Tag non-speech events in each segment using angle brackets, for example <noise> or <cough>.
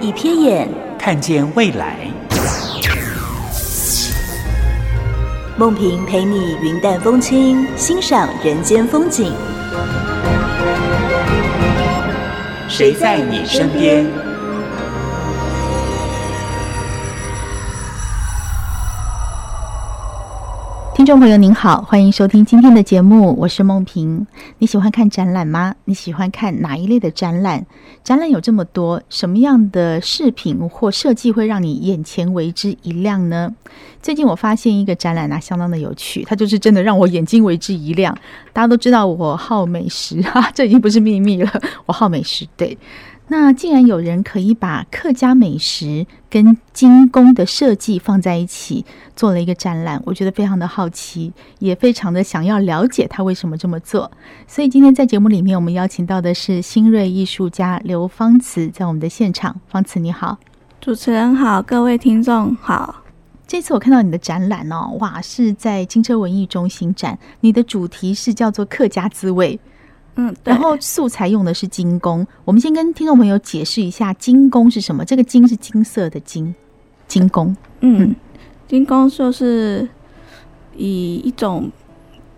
一瞥眼，看见未来。梦萍陪你云淡风轻，欣赏人间风景。谁在你身边？听众朋友您好，欢迎收听今天的节目，我是梦萍。你喜欢看展览吗？你喜欢看哪一类的展览？展览有这么多，什么样的饰品或设计会让你眼前为之一亮呢？最近我发现一个展览啊，相当的有趣，它就是真的让我眼睛为之一亮。大家都知道我好美食哈，<laughs> 这已经不是秘密了，我好美食，对。那既然有人可以把客家美食跟精工的设计放在一起做了一个展览，我觉得非常的好奇，也非常的想要了解他为什么这么做。所以今天在节目里面，我们邀请到的是新锐艺术家刘芳慈，在我们的现场。芳慈你好，主持人好，各位听众好。这次我看到你的展览哦，哇，是在金车文艺中心展，你的主题是叫做客家滋味。嗯，然后素材用的是金工。我们先跟听众朋友解释一下金工是什么。这个金是金色的金，金工。嗯，金工就是以一种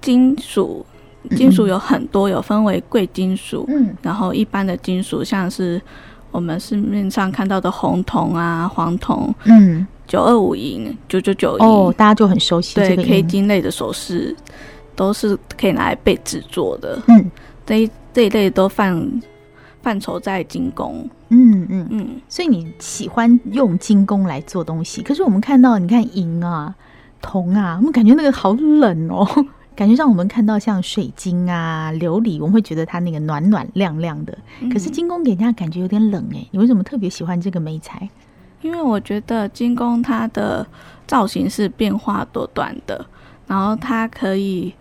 金属，金属有很多，有分为贵金属，嗯，然后一般的金属，像是我们市面上看到的红铜啊、黄铜，嗯，九二五银、九九九银，哦，大家就很熟悉这个对 K 金类的首饰，都是可以拿来被制作的，嗯。这一这一类都范范畴在金工，嗯嗯嗯，所以你喜欢用金工来做东西。可是我们看到，你看银啊、铜啊，我们感觉那个好冷哦，感觉让我们看到像水晶啊、琉璃，我们会觉得它那个暖暖亮亮的。可是金工给人家感觉有点冷哎，你为什么特别喜欢这个媒材？因为我觉得金工它的造型是变化多端的，然后它可以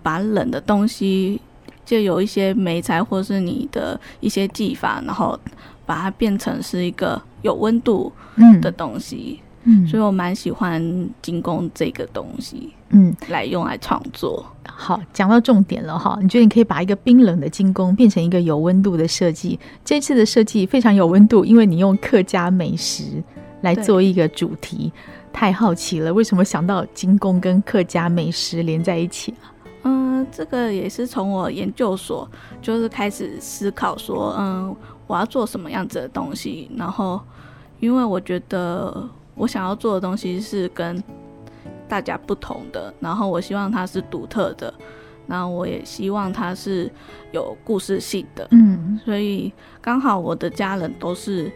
把冷的东西。就有一些媒材或是你的一些技法，然后把它变成是一个有温度的东西，嗯，所以我蛮喜欢金工这个东西，嗯，来用来创作。好，讲到重点了哈，你觉得你可以把一个冰冷的金工变成一个有温度的设计？这次的设计非常有温度，因为你用客家美食来做一个主题，太好奇了，为什么想到金工跟客家美食连在一起啊？嗯，这个也是从我研究所就是开始思考说，嗯，我要做什么样子的东西。然后，因为我觉得我想要做的东西是跟大家不同的，然后我希望它是独特的，然后我也希望它是有故事性的。嗯，所以刚好我的家人都是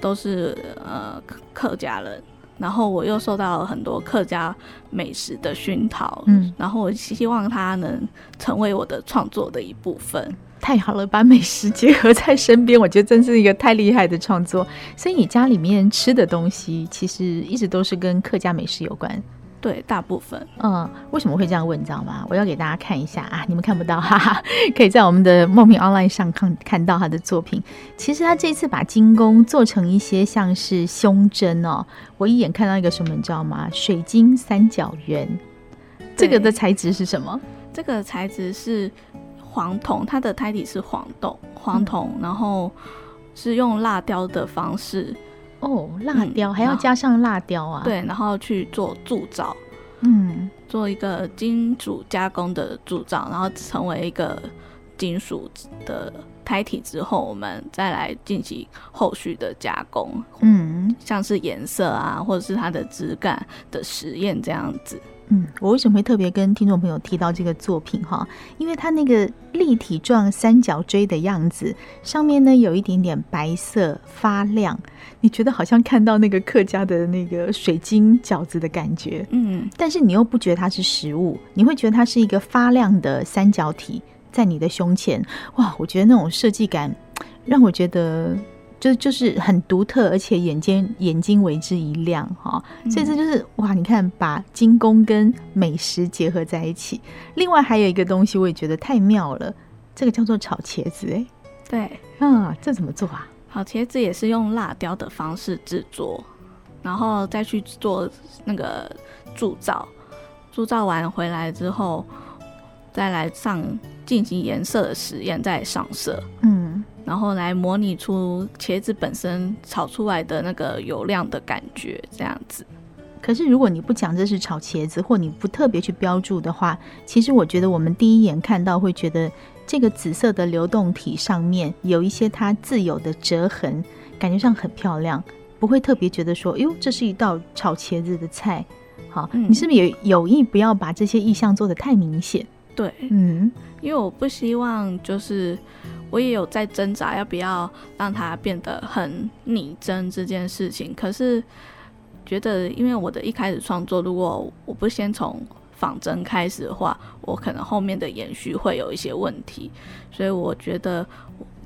都是呃客家人。然后我又受到了很多客家美食的熏陶，嗯，然后我希望它能成为我的创作的一部分。太好了，把美食结合在身边，我觉得真是一个太厉害的创作。所以你家里面吃的东西，其实一直都是跟客家美食有关。对，大部分。嗯，为什么会这样问？你知道吗？我要给大家看一下啊，你们看不到，哈哈，<laughs> 可以在我们的梦萍 online 上看看到他的作品。其实他这次把金工做成一些像是胸针哦，我一眼看到一个什么，你知道吗？水晶三角圆。这个的材质是什么？这个材质是黄铜，它的胎体是黄豆，黄铜，嗯、然后是用蜡雕的方式。哦，蜡雕、嗯、还要加上蜡雕啊？对，然后去做铸造，嗯，做一个金属加工的铸造，然后成为一个金属的胎体之后，我们再来进行后续的加工，嗯，像是颜色啊，或者是它的质感的实验这样子。嗯，我为什么会特别跟听众朋友提到这个作品哈？因为它那个立体状三角锥的样子，上面呢有一点点白色发亮，你觉得好像看到那个客家的那个水晶饺子的感觉。嗯，但是你又不觉得它是食物，你会觉得它是一个发亮的三角体，在你的胸前，哇，我觉得那种设计感让我觉得就就是很独特，而且眼睛眼睛为之一亮哈。所以这就是哇，你看把精工跟美食结合在一起。另外还有一个东西，我也觉得太妙了，这个叫做炒茄子哎。对，啊，这怎么做啊？炒茄子也是用辣椒的方式制作，然后再去做那个铸造，铸造完回来之后，再来上进行颜色的实验，再上色，嗯，然后来模拟出茄子本身炒出来的那个油亮的感觉，这样子。可是如果你不讲这是炒茄子，或你不特别去标注的话，其实我觉得我们第一眼看到会觉得。这个紫色的流动体上面有一些它自有的折痕，感觉上很漂亮，不会特别觉得说，哟，这是一道炒茄子的菜。好，嗯、你是不是也有意不要把这些意象做得太明显？对，嗯，因为我不希望就是我也有在挣扎要不要让它变得很拟真这件事情，可是觉得因为我的一开始创作，如果我不先从仿真开始的话，我可能后面的延续会有一些问题，所以我觉得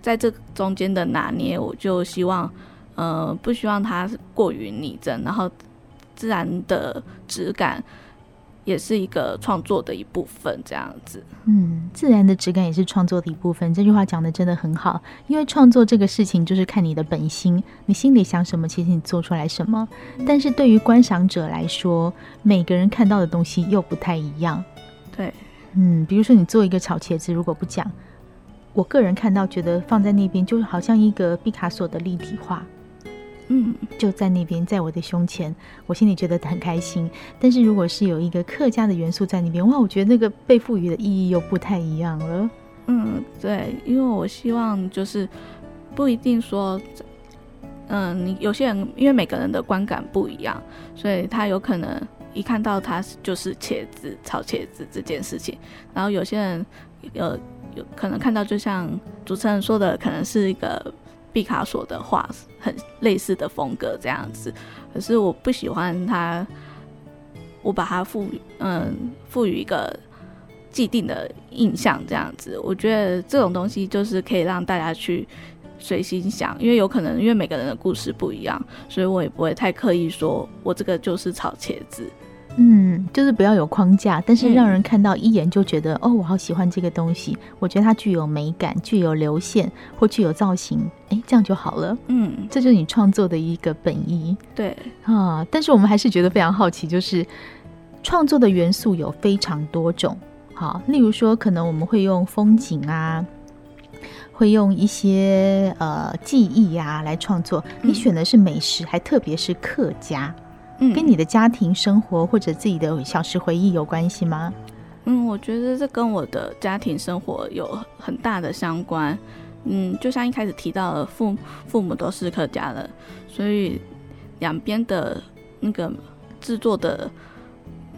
在这中间的拿捏，我就希望，呃，不希望它过于拟真，然后自然的质感。也是一个创作的一部分，这样子。嗯，自然的质感也是创作的一部分。这句话讲的真的很好，因为创作这个事情就是看你的本心，你心里想什么，其实你做出来什么。但是对于观赏者来说，每个人看到的东西又不太一样。对，嗯，比如说你做一个炒茄子，如果不讲，我个人看到觉得放在那边就是好像一个毕卡索的立体画。嗯，就在那边，在我的胸前，我心里觉得很开心。但是如果是有一个客家的元素在那边，哇，我觉得那个被赋予的意义又不太一样了。嗯，对，因为我希望就是不一定说，嗯，你有些人因为每个人的观感不一样，所以他有可能一看到他就是茄子炒茄子这件事情，然后有些人呃有可能看到，就像主持人说的，可能是一个。毕卡索的画很类似的风格这样子，可是我不喜欢它，我把它赋予嗯赋予一个既定的印象这样子，我觉得这种东西就是可以让大家去随心想，因为有可能因为每个人的故事不一样，所以我也不会太刻意说我这个就是炒茄子。嗯，就是不要有框架，但是让人看到一眼就觉得、嗯、哦，我好喜欢这个东西。我觉得它具有美感，具有流线或具有造型，哎，这样就好了。嗯，这就是你创作的一个本意。对啊，但是我们还是觉得非常好奇，就是创作的元素有非常多种。好，例如说，可能我们会用风景啊，会用一些呃记忆啊来创作。你选的是美食，嗯、还特别是客家。嗯，跟你的家庭生活或者自己的小时回忆有关系吗？嗯，我觉得这跟我的家庭生活有很大的相关。嗯，就像一开始提到的，父父母都是客家人，所以两边的那个制作的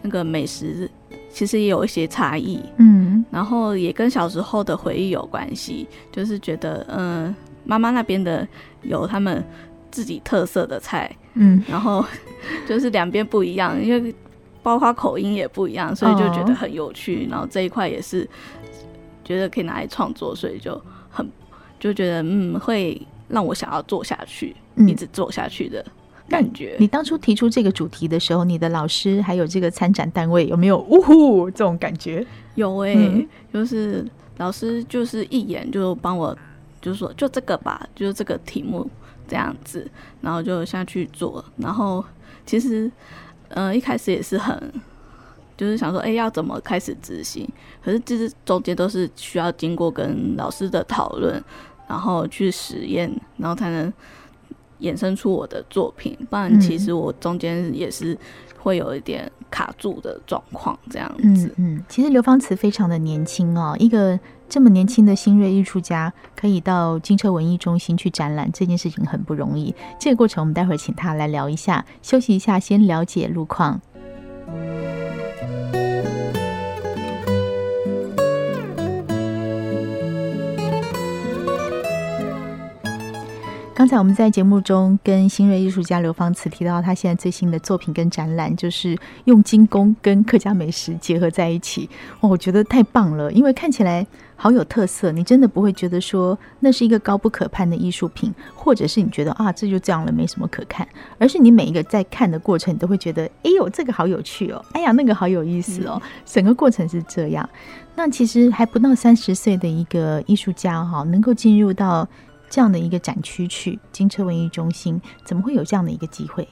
那个美食其实也有一些差异。嗯，然后也跟小时候的回忆有关系，就是觉得，嗯，妈妈那边的有他们自己特色的菜。嗯，然后 <laughs> 就是两边不一样，因为包括口音也不一样，所以就觉得很有趣。哦、然后这一块也是觉得可以拿来创作，所以就很就觉得嗯，会让我想要做下去，嗯、一直做下去的感觉。你当初提出这个主题的时候，你的老师还有这个参展单位有没有呜呼这种感觉？有诶、欸，嗯、就是老师就是一眼就帮我，就是说就这个吧，就是这个题目。这样子，然后就下去做。然后其实，呃，一开始也是很，就是想说，哎，要怎么开始执行？可是其实中间都是需要经过跟老师的讨论，然后去实验，然后才能衍生出我的作品。不然，其实我中间也是会有一点卡住的状况。这样子，嗯，嗯，其实刘芳慈非常的年轻哦，一个。这么年轻的新锐艺术家可以到金车文艺中心去展览，这件事情很不容易。这个过程我们待会儿请他来聊一下。休息一下，先了解路况。刚才我们在节目中跟新锐艺术家刘芳慈提到，他现在最新的作品跟展览，就是用金工跟客家美食结合在一起。哦，我觉得太棒了，因为看起来好有特色。你真的不会觉得说那是一个高不可攀的艺术品，或者是你觉得啊这就这样了，没什么可看，而是你每一个在看的过程，你都会觉得哎呦这个好有趣哦，哎呀那个好有意思哦，整个过程是这样。那其实还不到三十岁的一个艺术家哈，能够进入到。这样的一个展区去金车文艺中心，怎么会有这样的一个机会？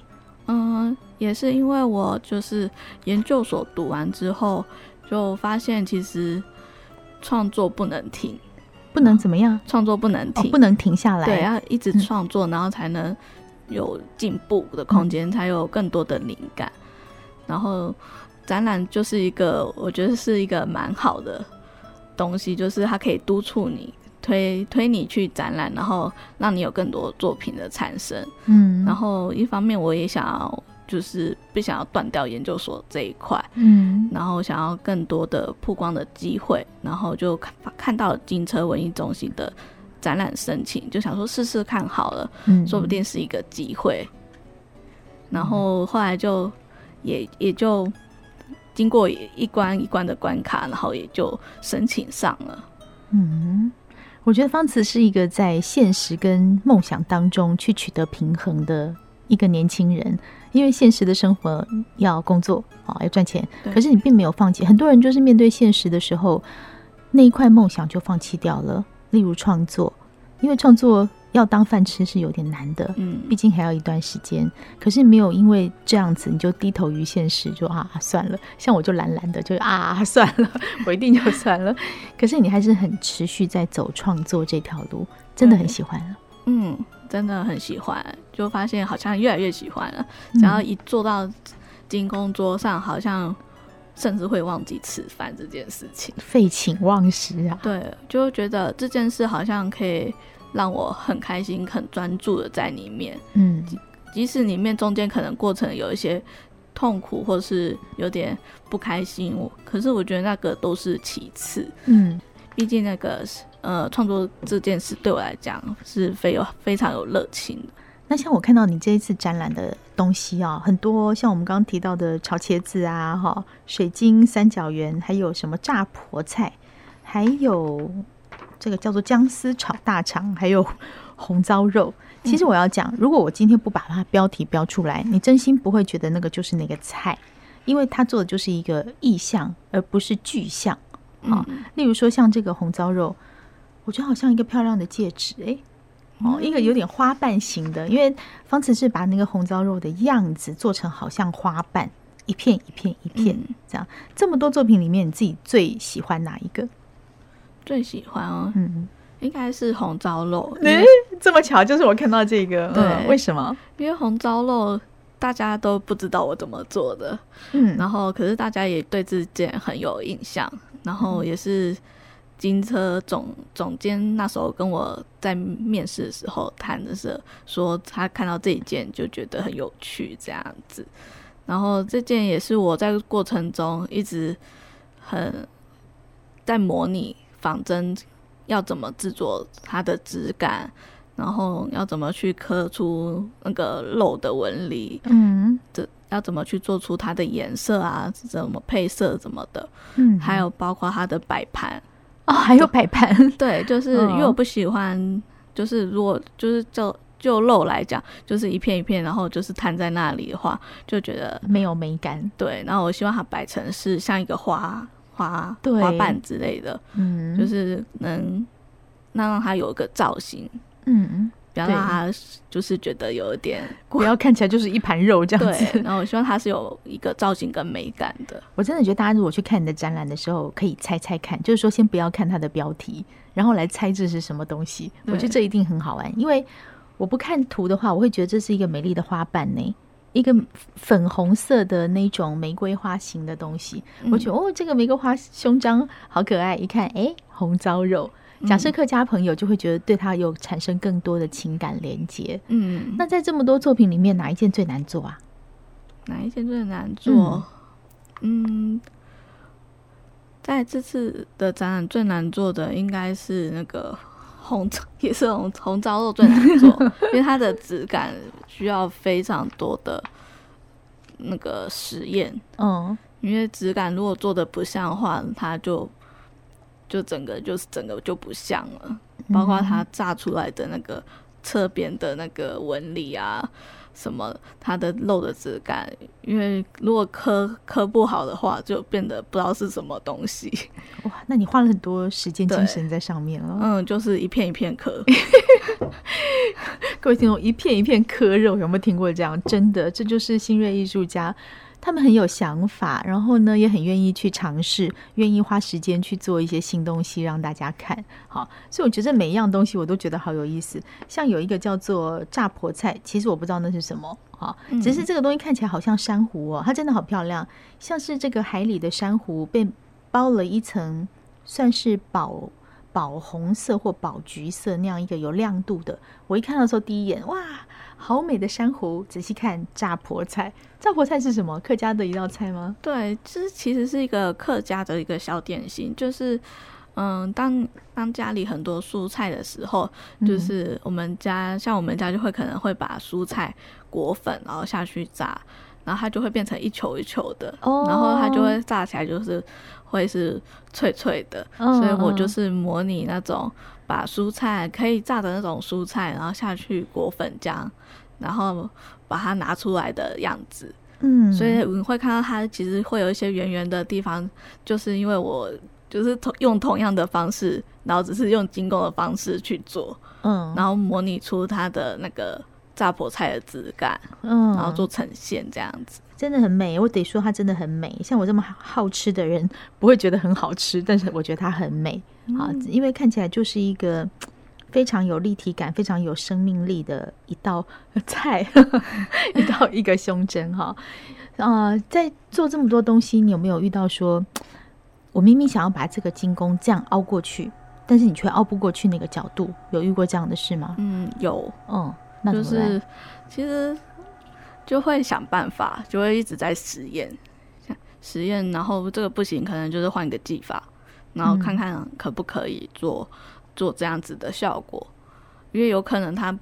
嗯，也是因为我就是研究所读完之后，就发现其实创作不能停，不能怎么样？创作不能停，哦，不能停下来，对，要一直创作，然后才能有进步的空间，嗯，才有更多的灵感。然后展览就是一个，我觉得是一个蛮好的东西，就是它可以督促你。推推你去展览，然后让你有更多作品的产生。嗯，然后一方面我也想要，就是不想要断掉研究所这一块。嗯，然后想要更多的曝光的机会，然后就看看到了金车文艺中心的展览申请，就想说试试看好了，嗯，说不定是一个机会。然后后来就也也就经过一关一关的关卡，然后也就申请上了。嗯。我觉得方慈是一个在现实跟梦想当中去取得平衡的一个年轻人，因为现实的生活要工作啊，要赚钱，可是你并没有放弃。很多人就是面对现实的时候，那一块梦想就放弃掉了。例如创作，因为创作。要当饭吃是有点难的，嗯，毕竟还要一段时间。可是没有因为这样子你就低头于现实，就啊算了。像我就懒懒的，就啊算了，<laughs> 我一定就算了。可是你还是很持续在走创作这条路，真的很喜欢了。嗯，真的很喜欢，就发现好像越来越喜欢了。只要一坐到金工桌上，好像甚至会忘记吃饭这件事情，废寝忘食啊。对，就觉得这件事好像可以。让我很开心、很专注的在里面，嗯，即使里面中间可能过程有一些痛苦，或是有点不开心，我可是我觉得那个都是其次，嗯，毕竟那个呃创作这件事对我来讲是非有非常有热情的。那像我看到你这一次展览的东西啊，很多像我们刚刚提到的炒茄子啊，哈，水晶三角圆，还有什么炸婆菜，还有。这个叫做姜丝炒大肠，还有 <laughs> 红糟肉。其实我要讲，如果我今天不把它标题标出来，你真心不会觉得那个就是那个菜，因为它做的就是一个意象，而不是具象啊。例如说像这个红糟肉，我觉得好像一个漂亮的戒指，哎，哦，一个有点花瓣型的，因为方慈是把那个红糟肉的样子做成好像花瓣，一片一片一片这样。这么多作品里面，你自己最喜欢哪一个？最喜欢哦，嗯，应该是红糟肉。诶、欸，这么巧，就是我看到这个。对、嗯，为什么？因为红糟肉大家都不知道我怎么做的，嗯，然后可是大家也对这件很有印象，然后也是金车总总监那时候跟我在面试的时候谈的时候，说他看到这一件就觉得很有趣这样子，然后这件也是我在过程中一直很在模拟。仿真要怎么制作它的质感，然后要怎么去刻出那个肉的纹理，嗯，这要怎么去做出它的颜色啊，怎么配色怎么的，嗯，还有包括它的摆盘哦，还有摆盘，<laughs> 对，就是因为我不喜欢，就是如果就是就就肉来讲，就是一片一片，然后就是摊在那里的话，就觉得没有美感，对，然后我希望它摆成是像一个花。花花瓣之类的，嗯，就是能那让它有一个造型，嗯，不要让它就是觉得有一点，不要看起来就是一盘肉这样子。然后我希望它是有一个造型跟美感的。我真的觉得大家如果去看你的展览的时候，可以猜猜看，就是说先不要看它的标题，然后来猜这是什么东西。我觉得这一定很好玩，因为我不看图的话，我会觉得这是一个美丽的花瓣呢。一个粉红色的那种玫瑰花型的东西，嗯、我觉得哦，这个玫瑰花胸章好可爱。一看，哎，红糟肉。假设客家朋友就会觉得对他有产生更多的情感连接。嗯，那在这么多作品里面，哪一件最难做啊？哪一件最难做？嗯，嗯，在这次的展览最难做的应该是那个红 <laughs> 也是红红烧肉最难做，因为它的质感需要非常多的那个实验。嗯，因为质感如果做的不像的话，它就就整个就是整个就不像了，包括它炸出来的那个侧边的那个纹理啊。什么？它的肉的质感，因为如果刻刻不好的话，就变得不知道是什么东西。哇，那你花了很多时间精神在上面了。嗯，就是一片一片刻。<laughs> 各位听众，一片一片刻肉，有没有听过这样？真的，这就是新锐艺术家。他们很有想法，然后呢，也很愿意去尝试，愿意花时间去做一些新东西让大家看。好，所以我觉得每一样东西我都觉得好有意思。像有一个叫做炸婆菜，其实我不知道那是什么，好，只是这个东西看起来好像珊瑚哦，它真的好漂亮，像是这个海里的珊瑚被包了一层，算是宝宝红色或宝橘色那样一个有亮度的。我一看到的时候，第一眼，哇！好美的珊瑚，仔细看炸婆菜。炸婆菜是什么？客家的一道菜吗？对，这其实是一个客家的一个小点心，就是嗯，当当家里很多蔬菜的时候，就是我们家、嗯、像我们家就会可能会把蔬菜裹粉，然后下去炸，然后它就会变成一球一球的，哦、然后它就会炸起来就是会是脆脆的，哦、所以我就是模拟那种。把蔬菜可以炸的那种蔬菜，然后下去裹粉浆，然后把它拿出来的样子。嗯，所以你会看到它其实会有一些圆圆的地方，就是因为我就是同用同样的方式，然后只是用精工的方式去做，嗯，然后模拟出它的那个炸婆菜的质感，嗯，然后做呈现这样子。真的很美，我得说它真的很美。像我这么好吃的人，不会觉得很好吃，但是我觉得它很美啊，嗯、因为看起来就是一个非常有立体感、非常有生命力的一道菜，<laughs> 一道一个胸针哈。啊、呃，在做这么多东西，你有没有遇到说，我明明想要把这个金工这样凹过去，但是你却凹不过去那个角度，有遇过这样的事吗？嗯，有，嗯，那就是其实。就会想办法，就会一直在实验，实验，然后这个不行，可能就是换一个技法，然后看看可不可以做、嗯、做这样子的效果，因为有可能它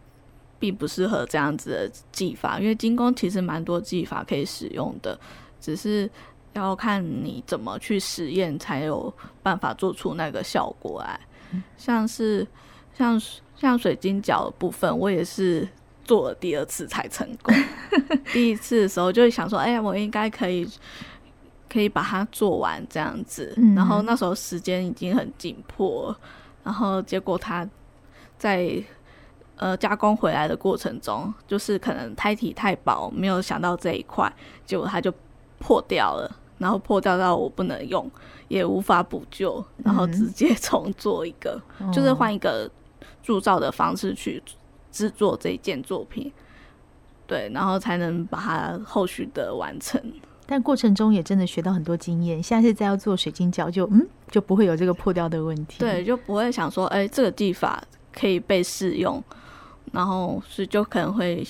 并不适合这样子的技法，因为金工其实蛮多技法可以使用的，只是要看你怎么去实验，才有办法做出那个效果来。嗯、像是像像水晶饺的部分，我也是。做了第二次才成功。<laughs> 第一次的时候就会想说，哎呀，我应该可以，可以把它做完这样子。然后那时候时间已经很紧迫，然后结果它在呃加工回来的过程中，就是可能胎体太薄，没有想到这一块，结果它就破掉了。然后破掉到我不能用，也无法补救，然后直接重做一个，<laughs> 就是换一个铸造的方式去。制作这一件作品，对，然后才能把它后续的完成。但过程中也真的学到很多经验，下次再要做水晶胶，就嗯，就不会有这个破掉的问题。对，就不会想说，哎，这个技法可以被试用，然后是就可能会。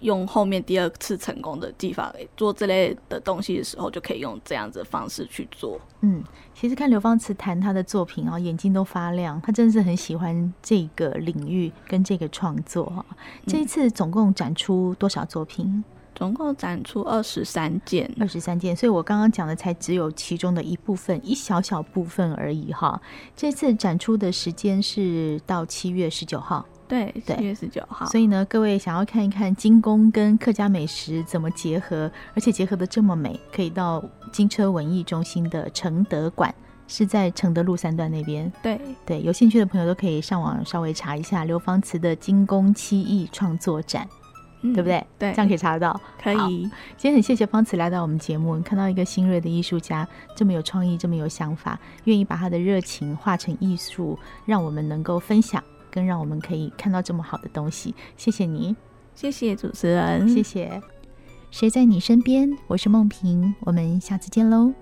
用后面第二次成功的技法来做这类的东西的时候，就可以用这样子的方式去做。嗯，其实看刘芳慈谈他的作品啊，眼睛都发亮。他真的是很喜欢这个领域跟这个创作哈。这一次总共展出多少作品？嗯，总共展出二十三件，二十三件。所以我刚刚讲的才只有其中的一部分，一小小部分而已哈。这次展出的时间是到七月十九号。对，七月十九号。所以呢，各位想要看一看金工跟客家美食怎么结合，而且结合的这么美，可以到金车文艺中心的承德馆，是在承德路三段那边。对对，有兴趣的朋友都可以上网稍微查一下刘芳慈的精工漆艺创作展，嗯、对不对？对，这样可以查得到。可以。今天很谢谢方慈来到我们节目，看到一个新锐的艺术家，这么有创意，这么有想法，愿意把他的热情化成艺术，让我们能够分享。更让我们可以看到这么好的东西，谢谢你，谢谢主持人，谢谢。谁在你身边？我是梦萍，我们下次见喽。